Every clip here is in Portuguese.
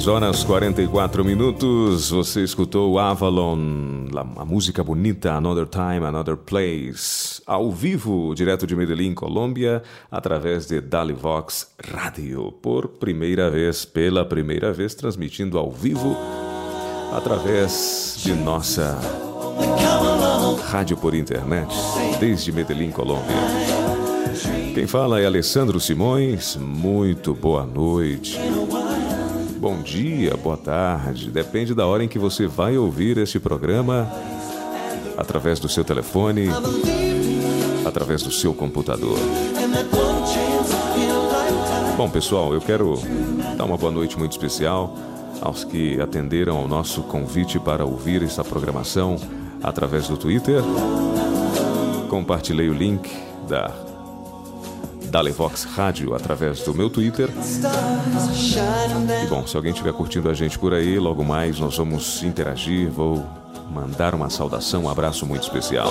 6 horas 44 minutos, você escutou Avalon, a música bonita Another Time, Another Place, ao vivo, direto de Medellín, Colômbia, através de Dalivox Radio, por primeira vez, pela primeira vez, transmitindo ao vivo, através de nossa rádio por internet, desde Medellín, Colômbia. Quem fala é Alessandro Simões, muito boa noite. Bom dia, boa tarde, depende da hora em que você vai ouvir este programa, através do seu telefone, através do seu computador. Bom, pessoal, eu quero dar uma boa noite muito especial aos que atenderam ao nosso convite para ouvir esta programação através do Twitter. Compartilhei o link da Dalevox Rádio através do meu Twitter. E bom, se alguém estiver curtindo a gente por aí, logo mais nós vamos interagir, vou mandar uma saudação, um abraço muito especial.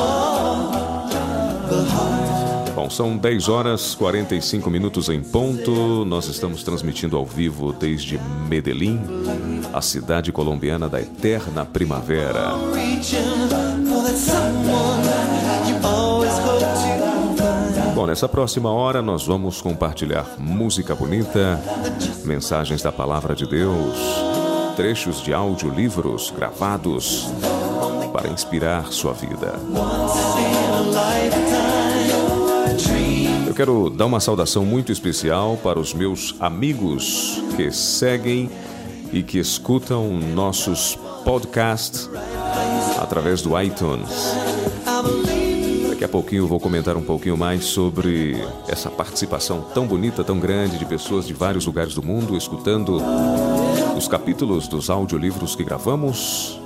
Bom, são 10 horas 45 minutos em ponto. Nós estamos transmitindo ao vivo desde Medellín, a cidade colombiana da eterna primavera. Bom, nessa próxima hora nós vamos compartilhar música bonita, mensagens da palavra de Deus, trechos de audiolivros gravados para inspirar sua vida. Eu quero dar uma saudação muito especial para os meus amigos que seguem e que escutam nossos podcasts através do iTunes. Daqui a pouquinho vou comentar um pouquinho mais sobre essa participação tão bonita, tão grande de pessoas de vários lugares do mundo escutando os capítulos dos audiolivros que gravamos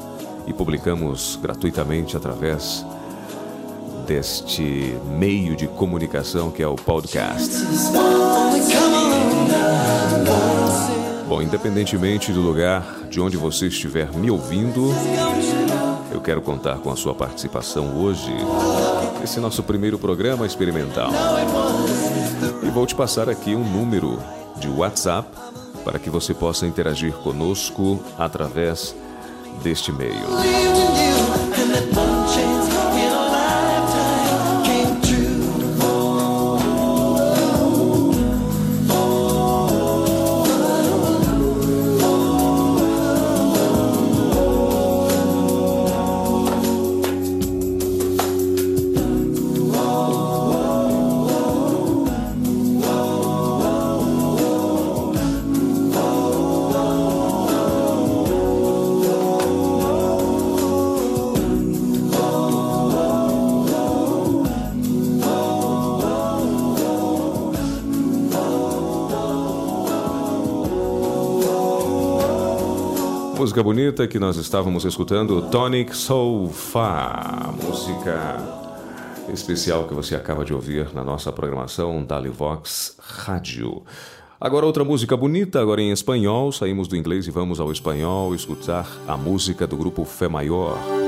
e publicamos gratuitamente através deste meio de comunicação que é o podcast. Bom, independentemente do lugar de onde você estiver me ouvindo, eu quero contar com a sua participação hoje nesse nosso primeiro programa experimental. E vou te passar aqui um número de WhatsApp para que você possa interagir conosco através deste meio. Que nós estávamos escutando, Tonic Sofa, música especial que você acaba de ouvir na nossa programação Dalivox Rádio. Agora outra música bonita, agora em espanhol, saímos do inglês e vamos ao espanhol escutar a música do grupo Fé Maior.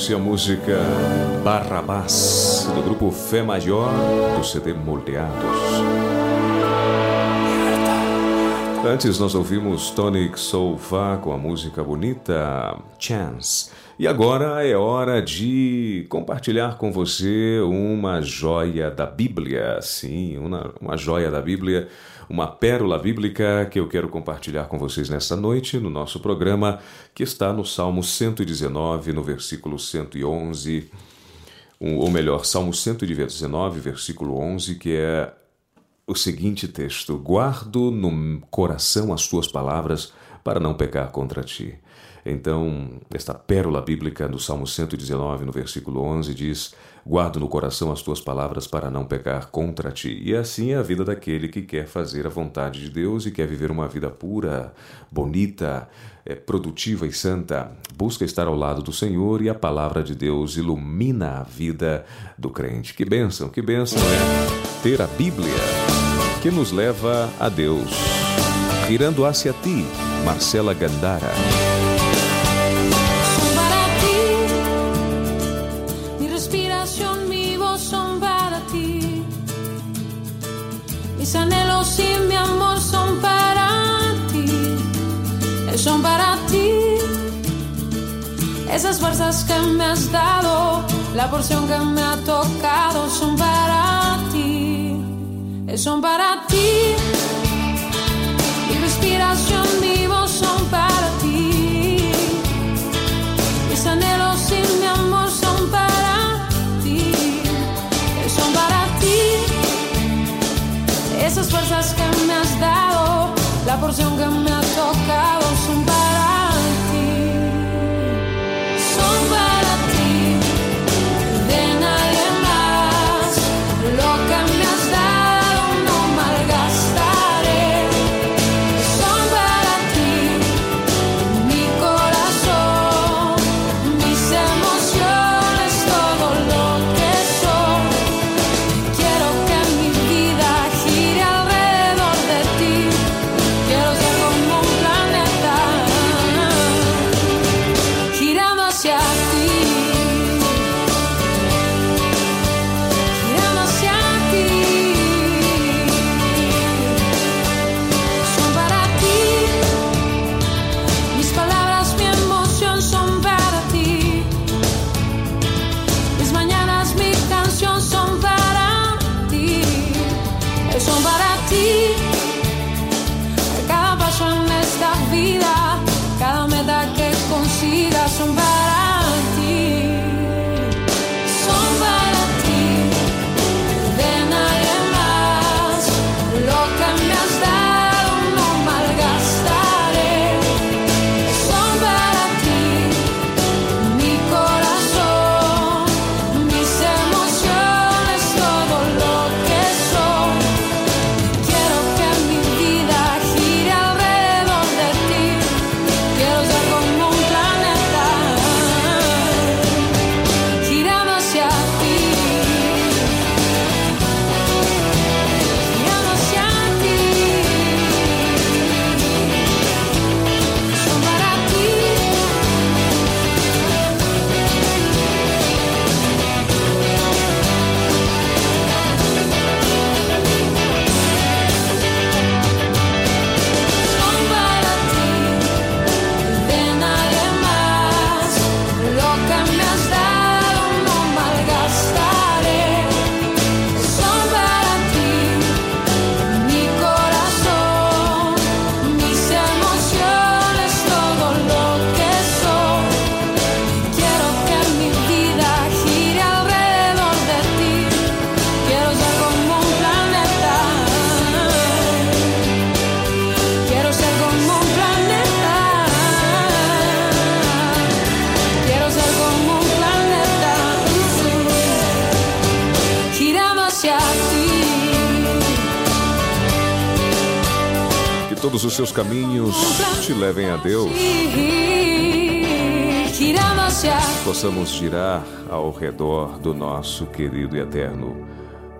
Você a música Barrabás, do grupo Fé Maior, do CD Moldeados. Antes nós ouvimos Tonic Soulfá com a música bonita Chance. E agora é hora de compartilhar com você uma joia da Bíblia. Sim, uma, uma joia da Bíblia, uma pérola bíblica que eu quero compartilhar com vocês nessa noite no nosso programa, que está no Salmo 119, no versículo 111. Um, ou melhor, Salmo 119, versículo 11, que é o seguinte texto: Guardo no coração as tuas palavras para não pecar contra ti. Então, esta pérola bíblica do Salmo 119, no versículo 11, diz: Guardo no coração as tuas palavras para não pecar contra ti. E assim é a vida daquele que quer fazer a vontade de Deus e quer viver uma vida pura, bonita, é, produtiva e santa. Busca estar ao lado do Senhor e a palavra de Deus ilumina a vida do crente. Que bênção, que bênção é ter a Bíblia que nos leva a Deus. Girando hacia ti, Marcela Gandara. Son para ti. Esas fuerzas que me has dado, la porción que me ha tocado, son para ti. Eh, Son para ti. Mi respiración, mi voz son para ti. Mis anhelos y mi amor son para ti. Son para ti. Esas fuerzas que me has dado, la porción que me ha acabó su todos os seus caminhos te levem a Deus. Possamos girar ao redor do nosso querido e eterno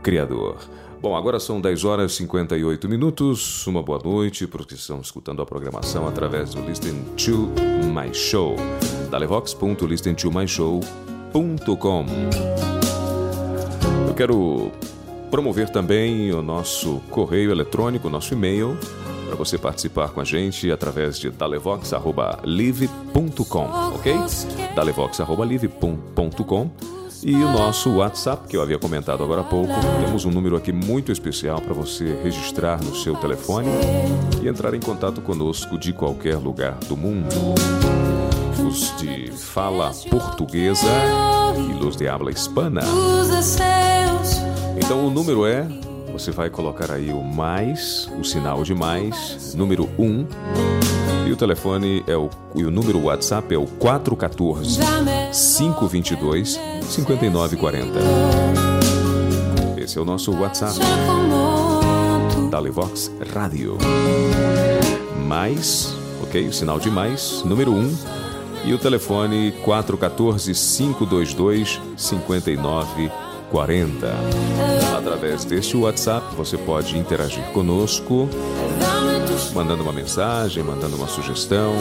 Criador. Bom, agora são 10 horas e 58 minutos. Uma boa noite para os que estão escutando a programação através do Listen to My Show. dalevox.listentomyshow.com Eu quero promover também o nosso correio eletrônico, nosso e-mail, para você participar com a gente através de dalevox.live.com, ok? dalevox.live.com e o nosso WhatsApp, que eu havia comentado agora há pouco. Temos um número aqui muito especial para você registrar no seu telefone e entrar em contato conosco de qualquer lugar do mundo. Os de fala portuguesa e los de habla hispana. Então o número é, você vai colocar aí o mais, o sinal de mais, número 1. E o telefone é o e o número WhatsApp é o 414 Dame 522 5940. Esse é o nosso WhatsApp da Rádio. Mais, ok? O sinal de mais, número 1. E o telefone 414 522 5940. 40. Através deste WhatsApp você pode interagir conosco, mandando uma mensagem, mandando uma sugestão,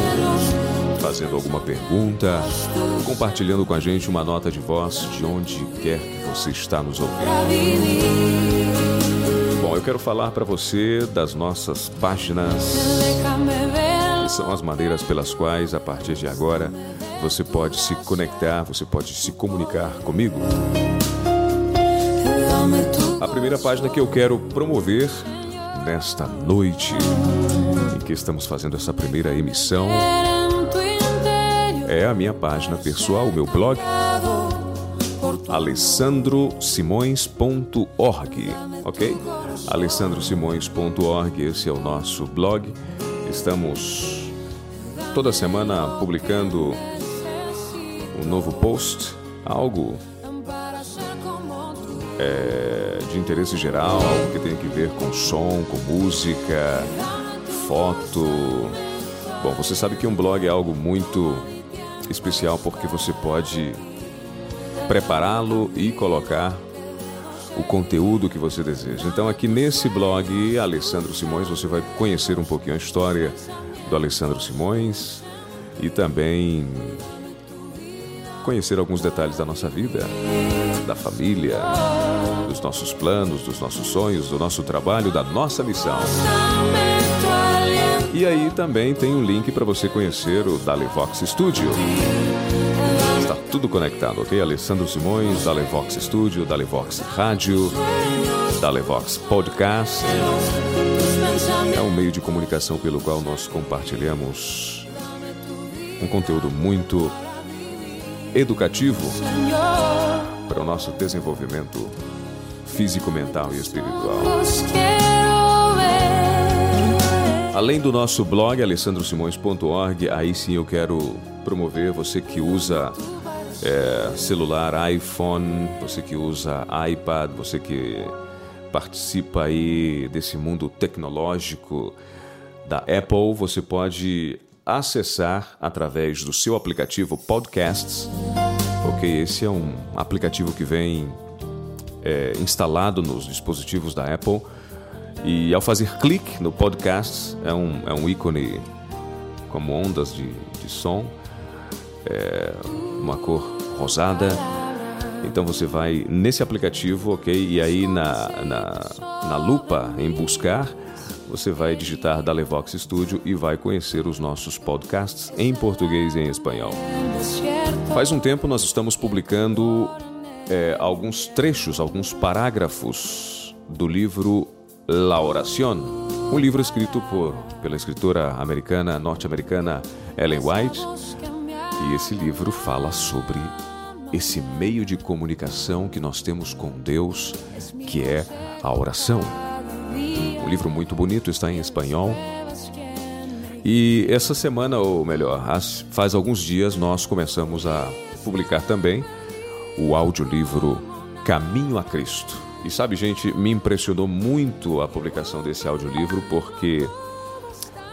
fazendo alguma pergunta, compartilhando com a gente uma nota de voz de onde quer que você está nos ouvindo. Bom, eu quero falar para você das nossas páginas, são as maneiras pelas quais, a partir de agora, você pode se conectar, você pode se comunicar comigo. A primeira página que eu quero promover nesta noite em que estamos fazendo essa primeira emissão é a minha página pessoal, o meu blog alessandrosimões.org, ok? alessandrosimões.org, esse é o nosso blog. Estamos toda semana publicando um novo post, algo é, de interesse geral, algo que tem que ver com som, com música, foto. Bom, você sabe que um blog é algo muito especial porque você pode prepará-lo e colocar o conteúdo que você deseja. Então, aqui nesse blog, Alessandro Simões, você vai conhecer um pouquinho a história do Alessandro Simões e também conhecer alguns detalhes da nossa vida, da família, dos nossos planos, dos nossos sonhos, do nosso trabalho, da nossa missão. E aí também tem um link para você conhecer o Dalevox Studio. Está tudo conectado, ok? Alessandro Simões, Dalevox Studio, Dalevox Rádio, Dalevox Podcast. É um meio de comunicação pelo qual nós compartilhamos um conteúdo muito educativo para o nosso desenvolvimento físico, mental e espiritual. Além do nosso blog alessandrosimões.org, aí sim eu quero promover você que usa é, celular, iPhone, você que usa iPad, você que participa aí desse mundo tecnológico da Apple, você pode acessar através do seu aplicativo Podcasts. Ok, esse é um aplicativo que vem é, instalado nos dispositivos da Apple e ao fazer clique no podcast, é um, é um ícone como ondas de, de som, é uma cor rosada. Então você vai nesse aplicativo, ok? E aí na, na, na lupa em buscar, você vai digitar Dalevox Studio e vai conhecer os nossos podcasts em português e em espanhol. Faz um tempo nós estamos publicando é, alguns trechos, alguns parágrafos do livro La Oración, um livro escrito por, pela escritora americana, norte-americana Ellen White. E esse livro fala sobre esse meio de comunicação que nós temos com Deus, que é a oração. Um livro muito bonito, está em espanhol. E essa semana, ou melhor, faz alguns dias, nós começamos a publicar também o audiolivro Caminho a Cristo. E sabe, gente, me impressionou muito a publicação desse audiolivro porque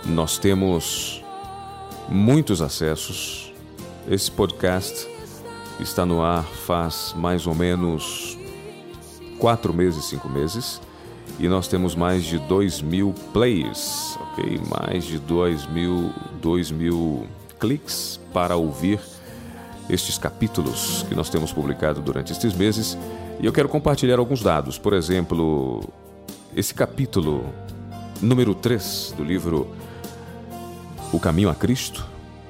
nós temos muitos acessos. Esse podcast está no ar faz mais ou menos quatro meses, cinco meses. E nós temos mais de 2 mil plays, ok? Mais de 2 mil, 2 mil cliques para ouvir estes capítulos que nós temos publicado durante estes meses. E eu quero compartilhar alguns dados. Por exemplo, esse capítulo número 3 do livro O Caminho a Cristo,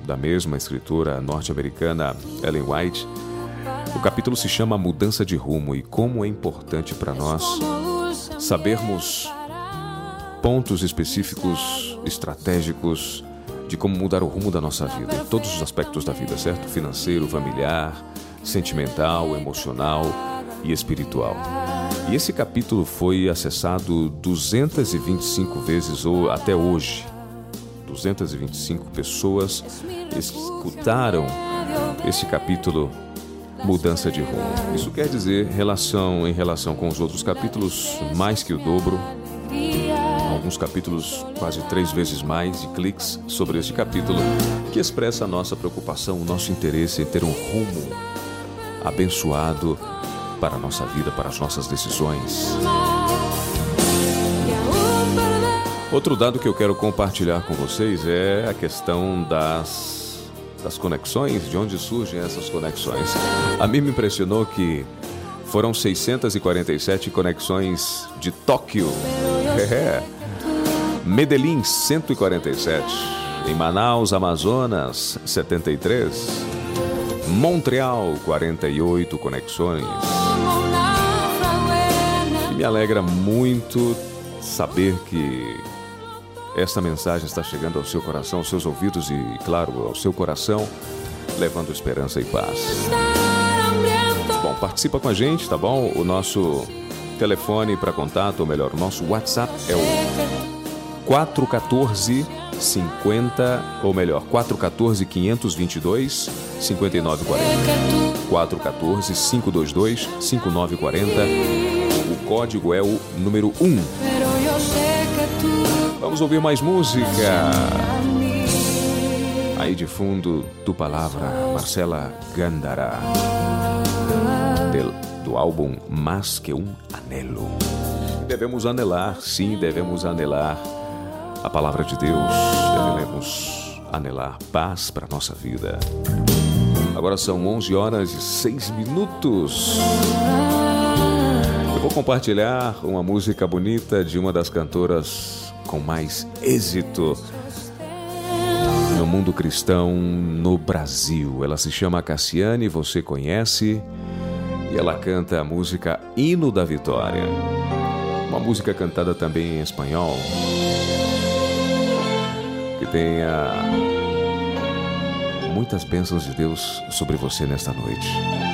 da mesma escritora norte-americana Ellen White. O capítulo se chama Mudança de Rumo e como é importante para nós sabermos pontos específicos, estratégicos de como mudar o rumo da nossa vida, em todos os aspectos da vida, certo? Financeiro, familiar, sentimental, emocional e espiritual. E esse capítulo foi acessado 225 vezes ou até hoje. 225 pessoas escutaram esse capítulo Mudança de rumo. Isso quer dizer relação em relação com os outros capítulos mais que o dobro. Alguns capítulos quase três vezes mais de cliques sobre este capítulo, que expressa a nossa preocupação, o nosso interesse em ter um rumo abençoado para a nossa vida, para as nossas decisões. Outro dado que eu quero compartilhar com vocês é a questão das, das conexões, de onde surgem essas conexões. A mim me impressionou que foram 647 conexões de Tóquio. É. Medellín, 147. Em Manaus, Amazonas, 73. Montreal, 48 conexões. E me alegra muito saber que esta mensagem está chegando ao seu coração, aos seus ouvidos e, claro, ao seu coração, levando esperança e paz. Bom, participa com a gente, tá bom? O nosso telefone para contato, ou melhor, o nosso WhatsApp é o 414 50, ou melhor, 414 522 5940. 414 522 5940. O código é o número 1. Vamos ouvir mais música. Aí de fundo, do palavra Marcela Gandara, del, do álbum Mas que um Anelo. Devemos anelar, sim, devemos anelar a palavra de Deus, devemos anelar paz para nossa vida. Agora são 11 horas e 6 minutos. Eu vou compartilhar uma música bonita de uma das cantoras com mais êxito no mundo cristão no Brasil. Ela se chama Cassiane, você conhece, e ela canta a música Hino da Vitória. Uma música cantada também em espanhol. Que tenha muitas bênçãos de Deus sobre você nesta noite.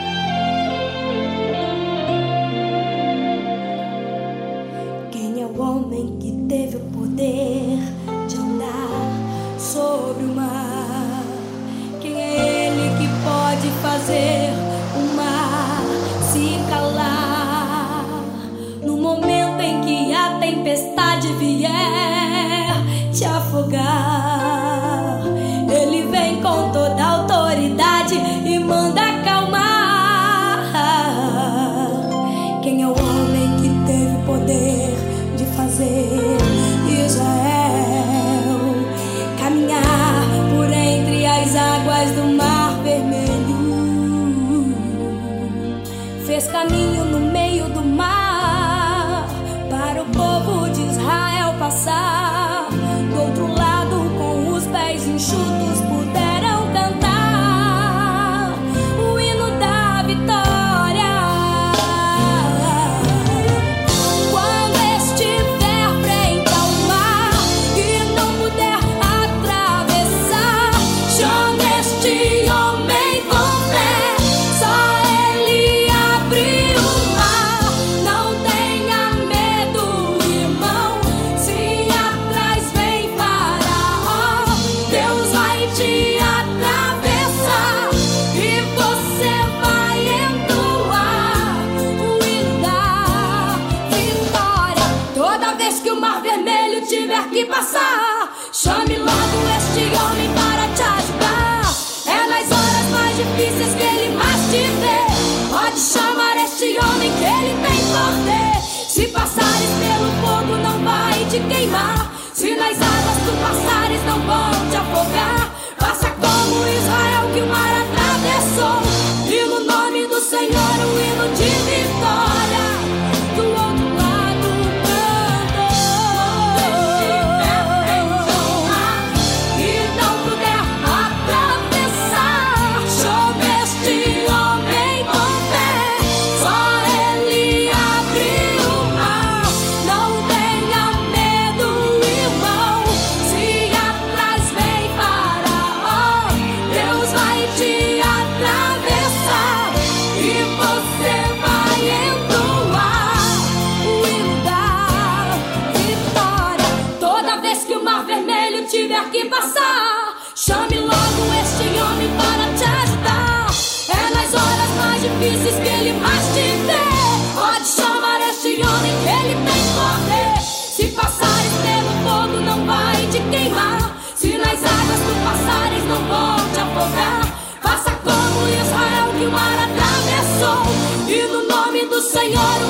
Senhor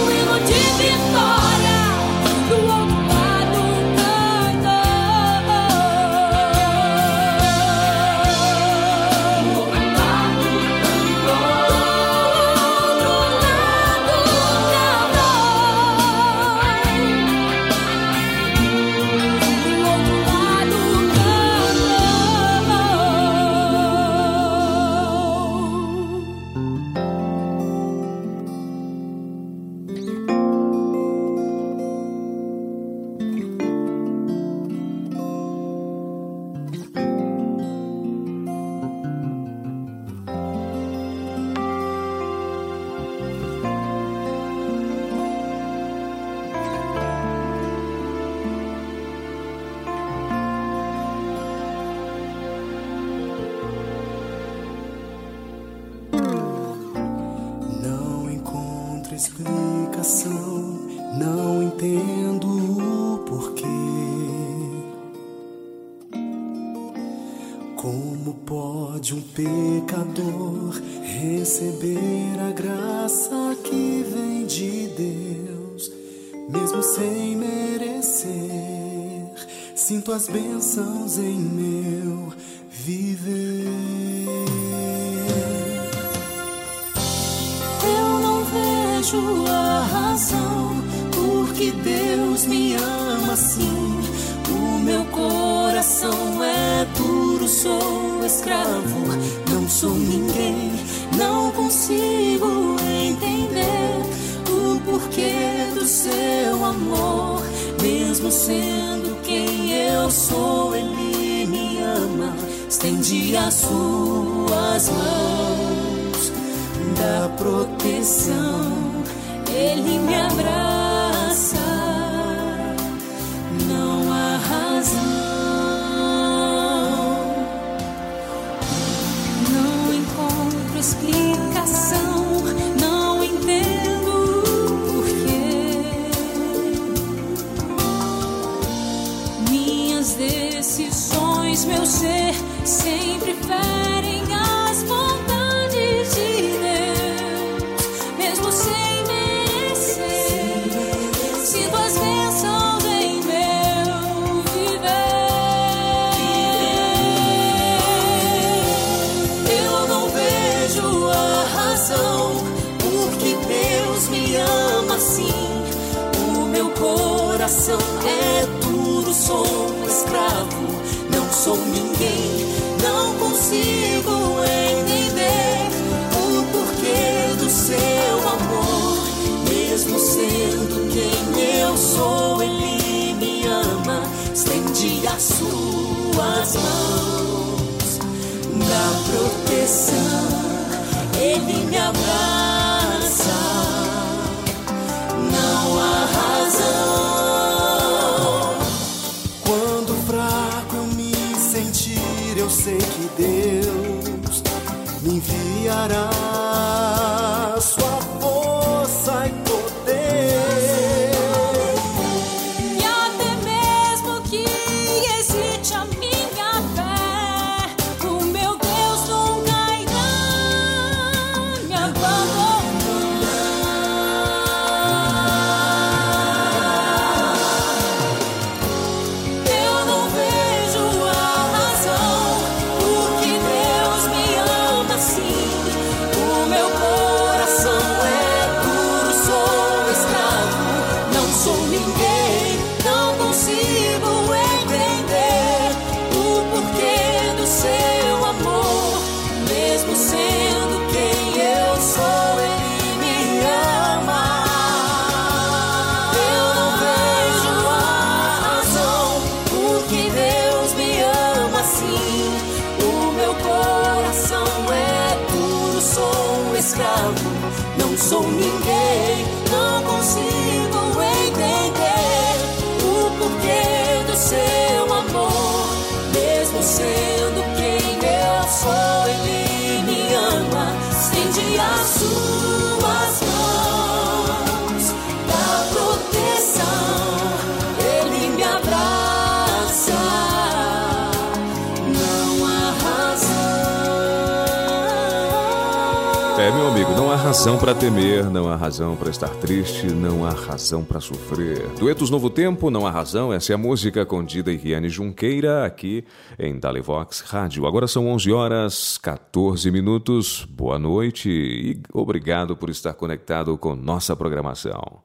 explicação, não entendo o porquê. Como pode um pecador receber a graça que vem de Deus, mesmo sem merecer? Sinto as bênçãos em meu sou ninguém. Não consigo entender o porquê do seu amor, mesmo sendo quem eu sou, Ele me ama. Estende as suas mãos da proteção. Ele me abraça, coração é duro, sou um escravo, não sou ninguém, não consigo entender o porquê do seu amor, mesmo sendo quem eu sou, ele me ama, estende as suas mãos. Da proteção, ele me abraça. Não há razão. brillará. Escravo, não sou ninguém, não consigo entender o porquê do seu amor, mesmo sendo razão. Meu amigo, não há razão para temer, não há razão para estar triste, não há razão para sofrer. Duetos Novo Tempo, não há razão, essa é a música com Dida e Riane Junqueira aqui em Dalivox Rádio. Agora são 11 horas 14 minutos. Boa noite e obrigado por estar conectado com nossa programação.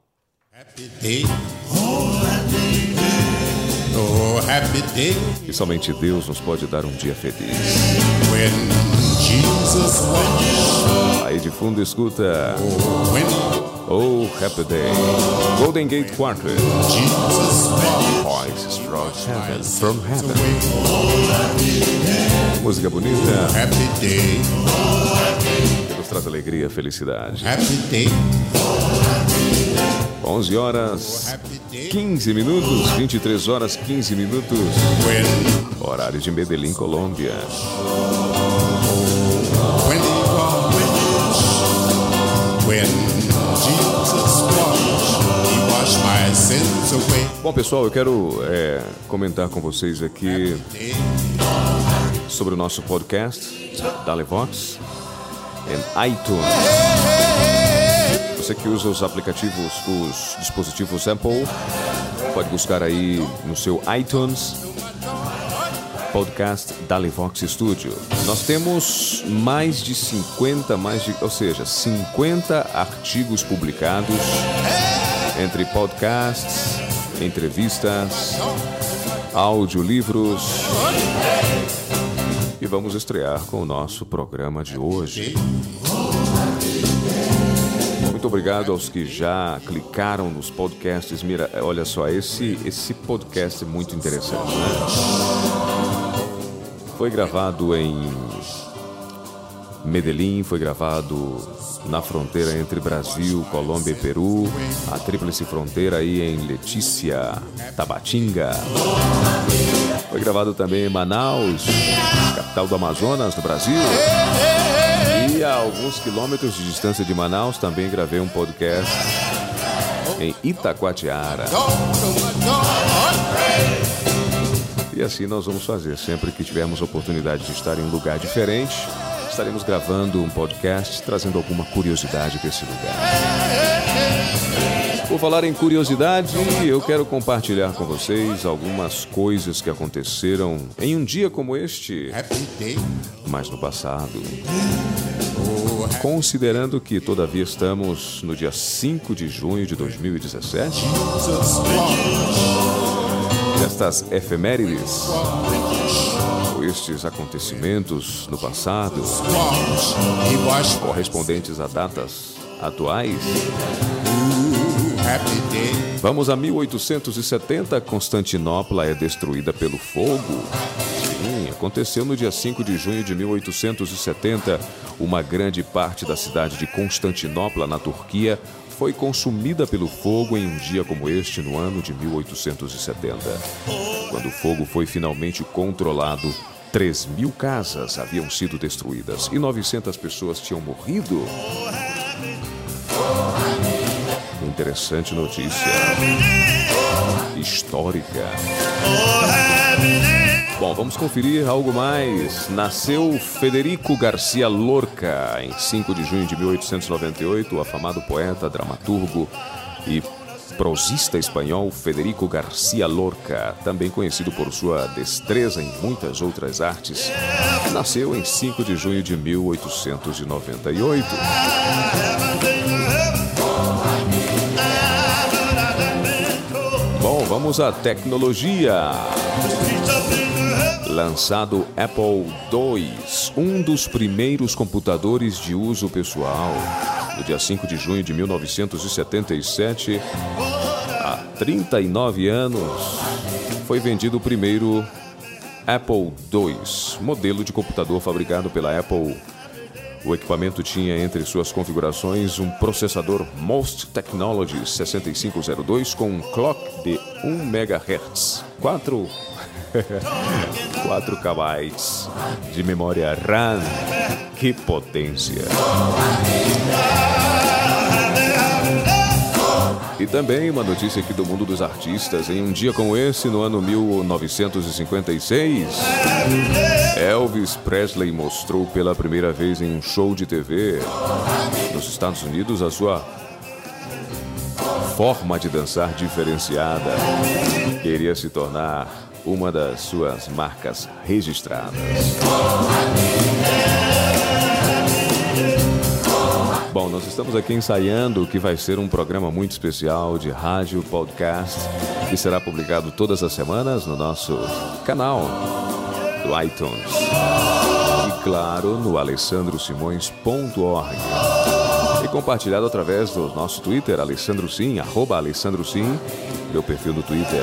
Happy day. Oh, happy day E somente Deus nos pode dar um dia feliz. when. Aí de fundo escuta When Oh Happy Day, Golden Gate Quartet. Voices from Heaven, from Heaven. Música bonita Happy day. que nos traz alegria e felicidade. Happy day. 11 horas Happy day. 15 minutos, 23 horas 15 minutos, horário de Medellín, Colômbia. Bom, pessoal, eu quero é, comentar com vocês aqui sobre o nosso podcast, Dalevox, em iTunes. Você que usa os aplicativos, os dispositivos Apple, pode buscar aí no seu iTunes podcast Dalivox Studio. Nós temos mais de 50, mais de, ou seja, 50 artigos publicados entre podcasts, entrevistas, audiolivros e vamos estrear com o nosso programa de hoje. Muito obrigado aos que já clicaram nos podcasts. Mira, olha só, esse, esse podcast é muito interessante, né? Foi gravado em Medellín, foi gravado na fronteira entre Brasil, Colômbia e Peru, a tríplice fronteira aí em Letícia, Tabatinga. Foi gravado também em Manaus, capital do Amazonas, no Brasil. E a alguns quilômetros de distância de Manaus também gravei um podcast em Itacoatiara. E assim nós vamos fazer. Sempre que tivermos oportunidade de estar em um lugar diferente, estaremos gravando um podcast trazendo alguma curiosidade desse lugar. Por falar em curiosidade, eu quero compartilhar com vocês algumas coisas que aconteceram em um dia como este, mas no passado. Considerando que todavia estamos no dia 5 de junho de 2017, Jesus washed. estas efemérides, ou estes acontecimentos no passado, correspondentes a datas atuais. Vamos a 1870, Constantinopla é destruída pelo fogo. Sim, aconteceu no dia 5 de junho de 1870. Uma grande parte da cidade de Constantinopla, na Turquia, foi consumida pelo fogo em um dia como este, no ano de 1870. Quando o fogo foi finalmente controlado, 3 mil casas haviam sido destruídas e 900 pessoas tinham morrido. Interessante notícia. Histórica. Bom, vamos conferir algo mais. Nasceu Federico Garcia Lorca em 5 de junho de 1898, o afamado poeta, dramaturgo e prosista espanhol Federico Garcia Lorca, também conhecido por sua destreza em muitas outras artes, nasceu em 5 de junho de 1898. Bom, vamos à tecnologia. Lançado Apple II, um dos primeiros computadores de uso pessoal. No dia 5 de junho de 1977, há 39 anos, foi vendido o primeiro Apple II, modelo de computador fabricado pela Apple. O equipamento tinha entre suas configurações um processador Most Technology 6502 com um clock de 1 MHz, 4 4 KB de memória RAM. Que potência! E também uma notícia aqui do mundo dos artistas. Em um dia como esse, no ano 1956, Elvis Presley mostrou pela primeira vez em um show de TV nos Estados Unidos a sua forma de dançar diferenciada. Queria se tornar uma das suas marcas registradas. Bom, nós estamos aqui ensaiando o que vai ser um programa muito especial de rádio podcast que será publicado todas as semanas no nosso canal do iTunes. E claro, no alessandrosimões.org. E compartilhado através do nosso Twitter, Alessandro Sim, arroba Alessandro Sim, meu perfil no Twitter.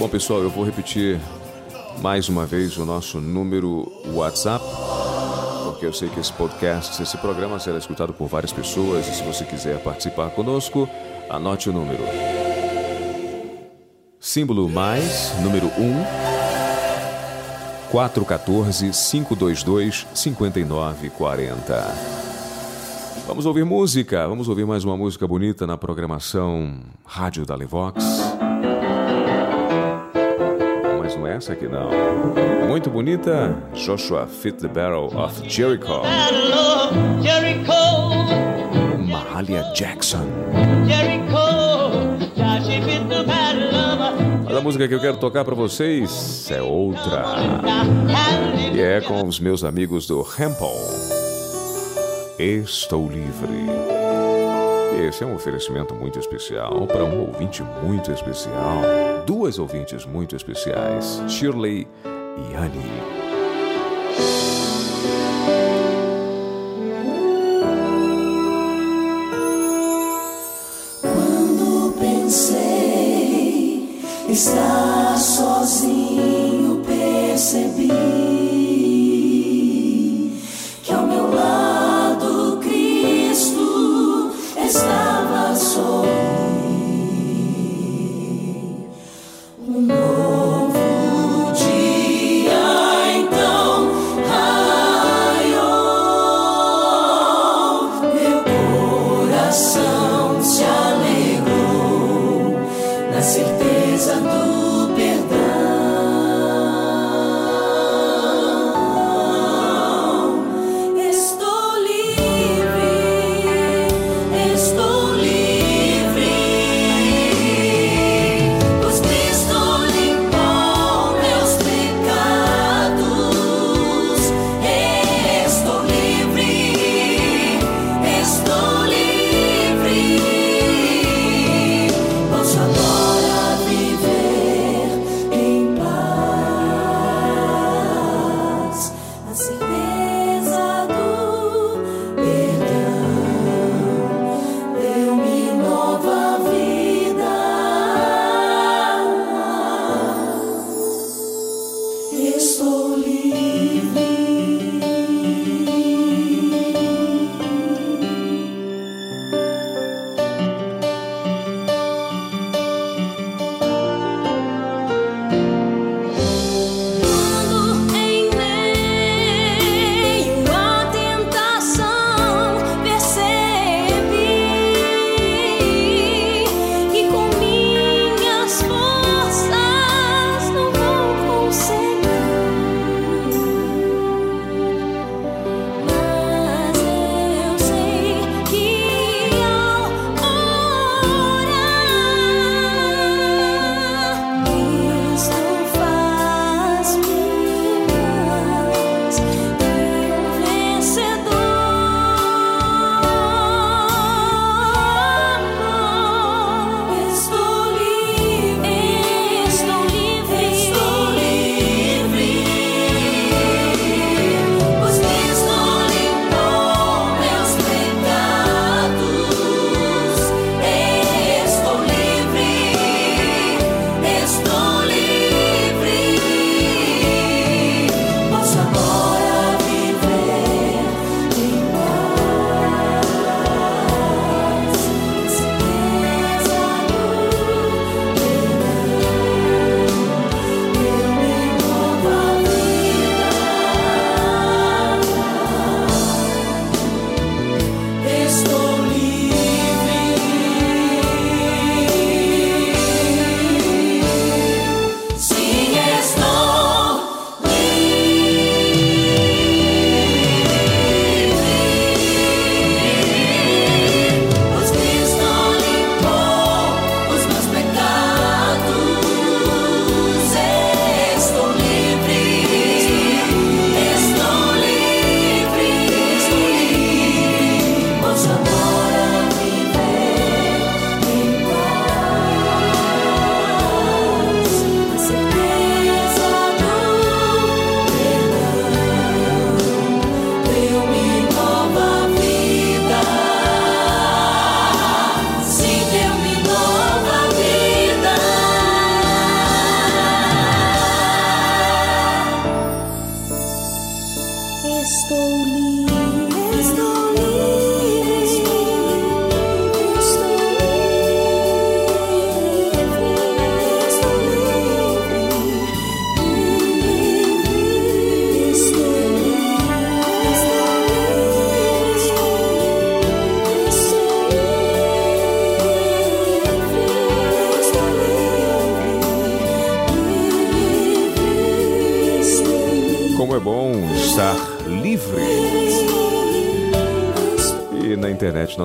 Bom, pessoal, eu vou repetir mais uma vez o nosso número WhatsApp, porque eu sei que esse podcast, esse programa será escutado por várias pessoas e se você quiser participar conosco, anote o número. Símbolo mais, número 1, 414 522 5940. Vamos ouvir música, vamos ouvir mais uma música bonita na programação Rádio da Levox. Essa aqui não. Muito bonita, Joshua Fit the Barrel of Jericho. Jericho, Mahalia Jackson. Mas a música que eu quero tocar para vocês é outra. E é com os meus amigos do Hempel. Estou livre. Esse é um oferecimento muito especial para um ouvinte muito especial. Duas ouvintes muito especiais, Shirley e Annie. Quando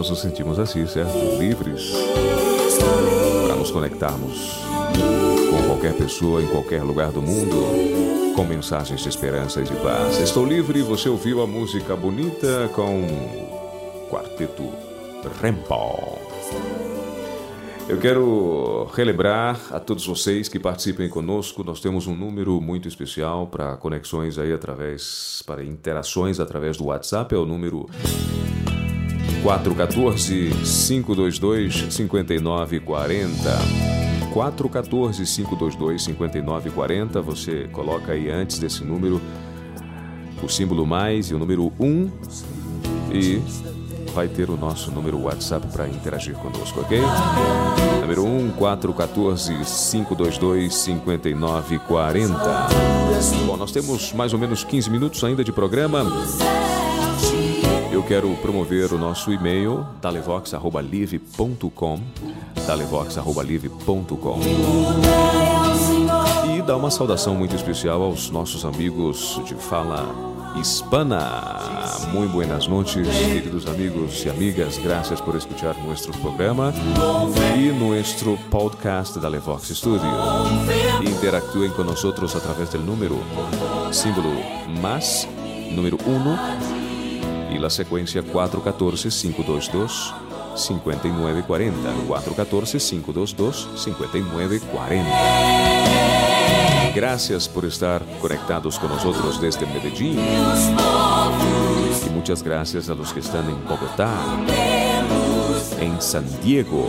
nós nos sentimos assim, certo? Livres para nos conectarmos com qualquer pessoa em qualquer lugar do mundo com mensagens de esperança e de paz. Estou livre, você ouviu a música bonita com Quarteto Rempal. Eu quero relembrar a todos vocês que participem conosco. Nós temos um número muito especial para conexões aí através, para interações através do WhatsApp. É o número 414-522-5940. 414-522-5940. Você coloca aí antes desse número o símbolo mais e o número 1 e vai ter o nosso número WhatsApp para interagir conosco, ok? Número 1 414-522-5940. Bom, nós temos mais ou menos 15 minutos ainda de programa. Eu quero promover o nosso e-mail, dalevox.live.com, dalevox.live.com. E dar uma saudação muito especial aos nossos amigos de fala hispana. Muito buenas noches, queridos amigos y amigas. Gracias por escuchar nuestro programa y nuestro podcast de Levox Studio. Interactúen con nosotros a través del número símbolo más número 1 y la secuencia 414-522-5940. 414-522-5940. Gracias por estar conectados con nosotros desde Medellín. Y muchas gracias a los que están en Bogotá, en San Diego,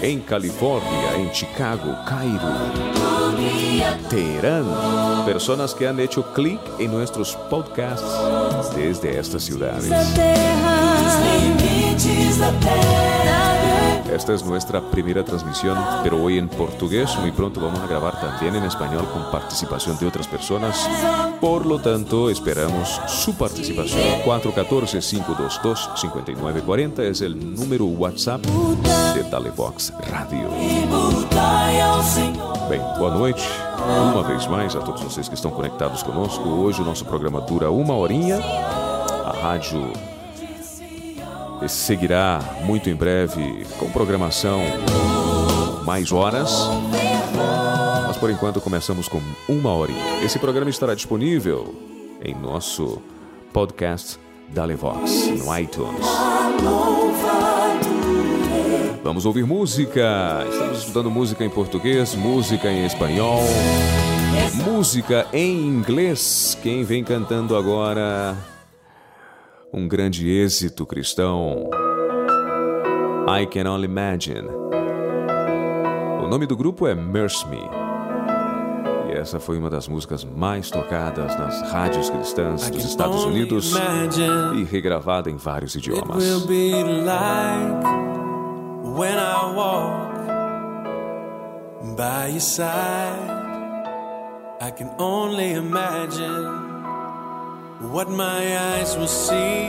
en California, en Chicago, Cairo, Teherán. Personas que han hecho clic en nuestros podcasts desde estas ciudades. Esta es nuestra primera transmisión, pero hoy en portugués. Muy pronto vamos a grabar también en español con participación de otras personas. Por lo tanto, esperamos su participación. 414-522-5940 es el número WhatsApp de Dalevox Radio. Bem, boa noite. Uma vez mais a todos vocês que estão conectados conosco. Hoje o nosso programa dura uma horinha. A rádio seguirá muito em breve com programação mais horas. Mas por enquanto começamos com uma horinha. Esse programa estará disponível em nosso podcast da Levox no iTunes. Vamos ouvir música. Estamos escutando música em português, música em espanhol, música em inglês. Quem vem cantando agora? Um grande êxito cristão. I Can Only Imagine. O nome do grupo é Mercy Me. E essa foi uma das músicas mais tocadas nas rádios cristãs dos Estados Unidos e regravada em vários idiomas. will be like when I walk by your side. I can only imagine what my eyes will see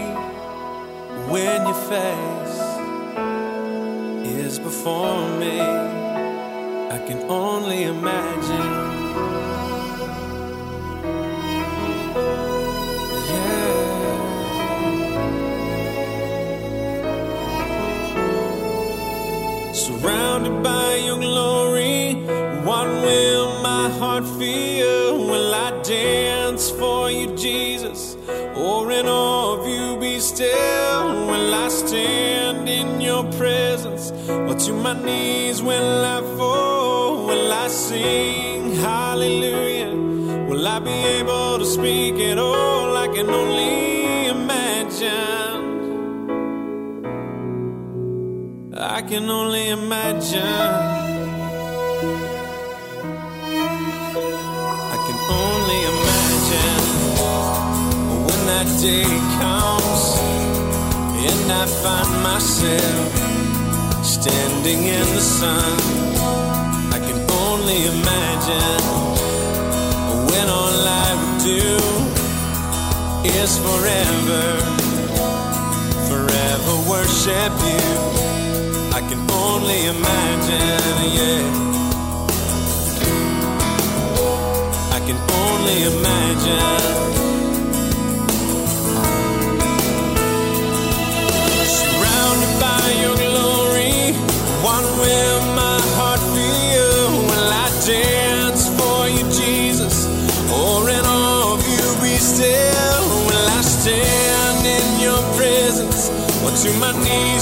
when your face is before me. I can only imagine. Surrounded by your glory, what will my heart feel? Will I Jesus? Of you be still? Will I stand in your presence? Or to my knees will I fall? Will I sing hallelujah? Will I be able to speak at all? I can only imagine. I can only imagine. Day comes and I find myself standing in the sun. I can only imagine when all I would do is forever, forever worship you. I can only imagine, yeah. I can only imagine to my knees.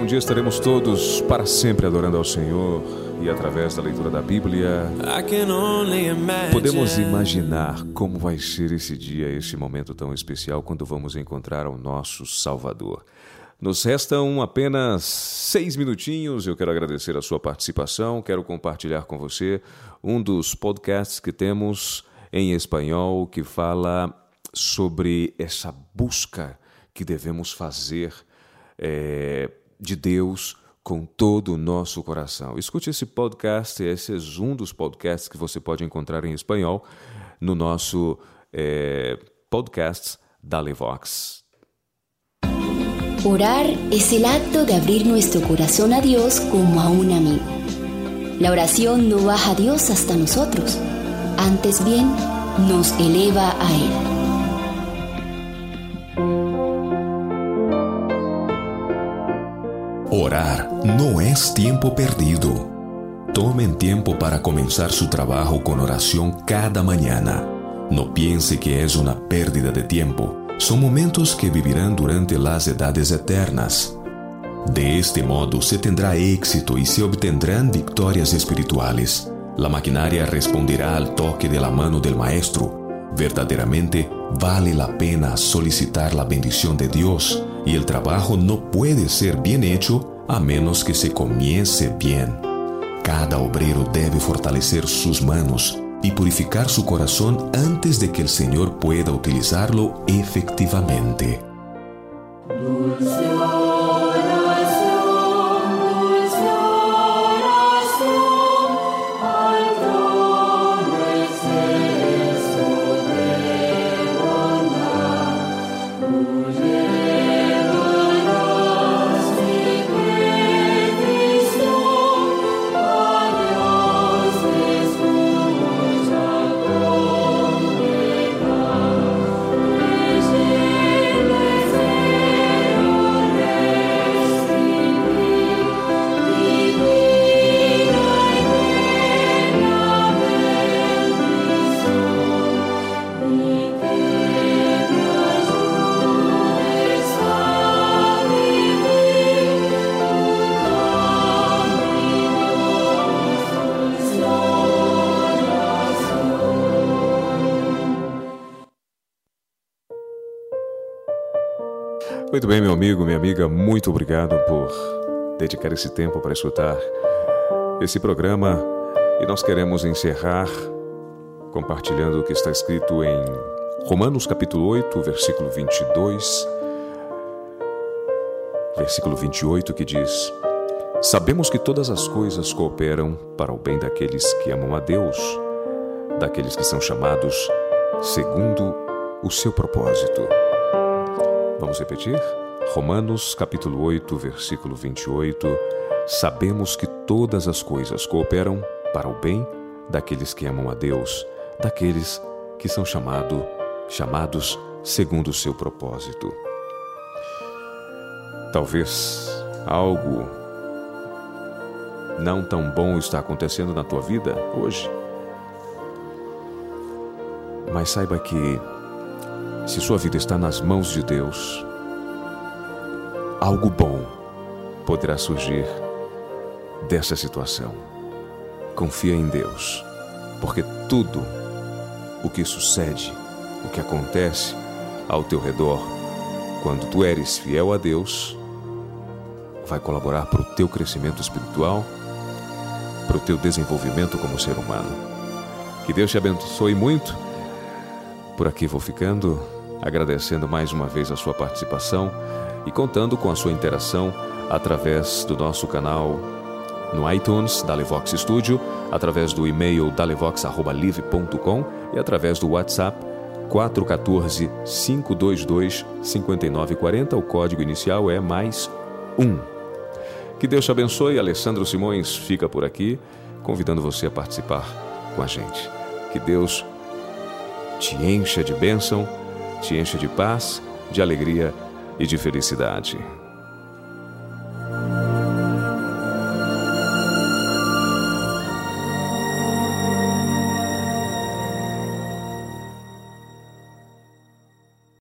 Um dia estaremos todos para sempre adorando ao Senhor e através da leitura da Bíblia podemos imaginar como vai ser esse dia, esse momento tão especial quando vamos encontrar o nosso Salvador. Nos restam apenas seis minutinhos. Eu quero agradecer a sua participação. Quero compartilhar com você um dos podcasts que temos em espanhol que fala sobre essa busca que devemos fazer eh, de Deus com todo o nosso coração. Escute esse podcast, esse é um dos podcasts que você pode encontrar em espanhol no nosso eh, podcast da Levox. Orar es el acto de abrir nuestro corazón a Dios como a un amigo. La oración no baja a Dios hasta nosotros, antes bien nos eleva a Él. Orar no es tiempo perdido. Tomen tiempo para comenzar su trabajo con oración cada mañana. No piense que es una pérdida de tiempo. Son momentos que vivirán durante las edades eternas. De este modo se tendrá éxito y se obtendrán victorias espirituales. La maquinaria responderá al toque de la mano del Maestro. Verdaderamente vale la pena solicitar la bendición de Dios y el trabajo no puede ser bien hecho a menos que se comience bien. Cada obrero debe fortalecer sus manos y purificar su corazón antes de que el Señor pueda utilizarlo efectivamente. Muito bem, meu amigo, minha amiga, muito obrigado por dedicar esse tempo para escutar esse programa. E nós queremos encerrar compartilhando o que está escrito em Romanos capítulo 8, versículo 22, versículo 28, que diz: Sabemos que todas as coisas cooperam para o bem daqueles que amam a Deus, daqueles que são chamados segundo o seu propósito. Vamos repetir? Romanos capítulo 8, versículo 28. Sabemos que todas as coisas cooperam para o bem daqueles que amam a Deus, daqueles que são chamados chamados segundo o seu propósito. Talvez algo não tão bom está acontecendo na tua vida hoje. Mas saiba que, se sua vida está nas mãos de Deus, algo bom poderá surgir dessa situação. Confia em Deus, porque tudo o que sucede, o que acontece ao teu redor, quando tu eres fiel a Deus, vai colaborar para o teu crescimento espiritual, para o teu desenvolvimento como ser humano. Que Deus te abençoe muito. Por aqui vou ficando, agradecendo mais uma vez a sua participação e contando com a sua interação através do nosso canal no iTunes, Dalevox Studio, através do e-mail dalevox.live.com e através do WhatsApp 414-522-5940. O código inicial é mais um. Que Deus te abençoe. Alessandro Simões fica por aqui, convidando você a participar com a gente. Que Deus te encha de bênção, te encha de paz, de alegria e de felicidade.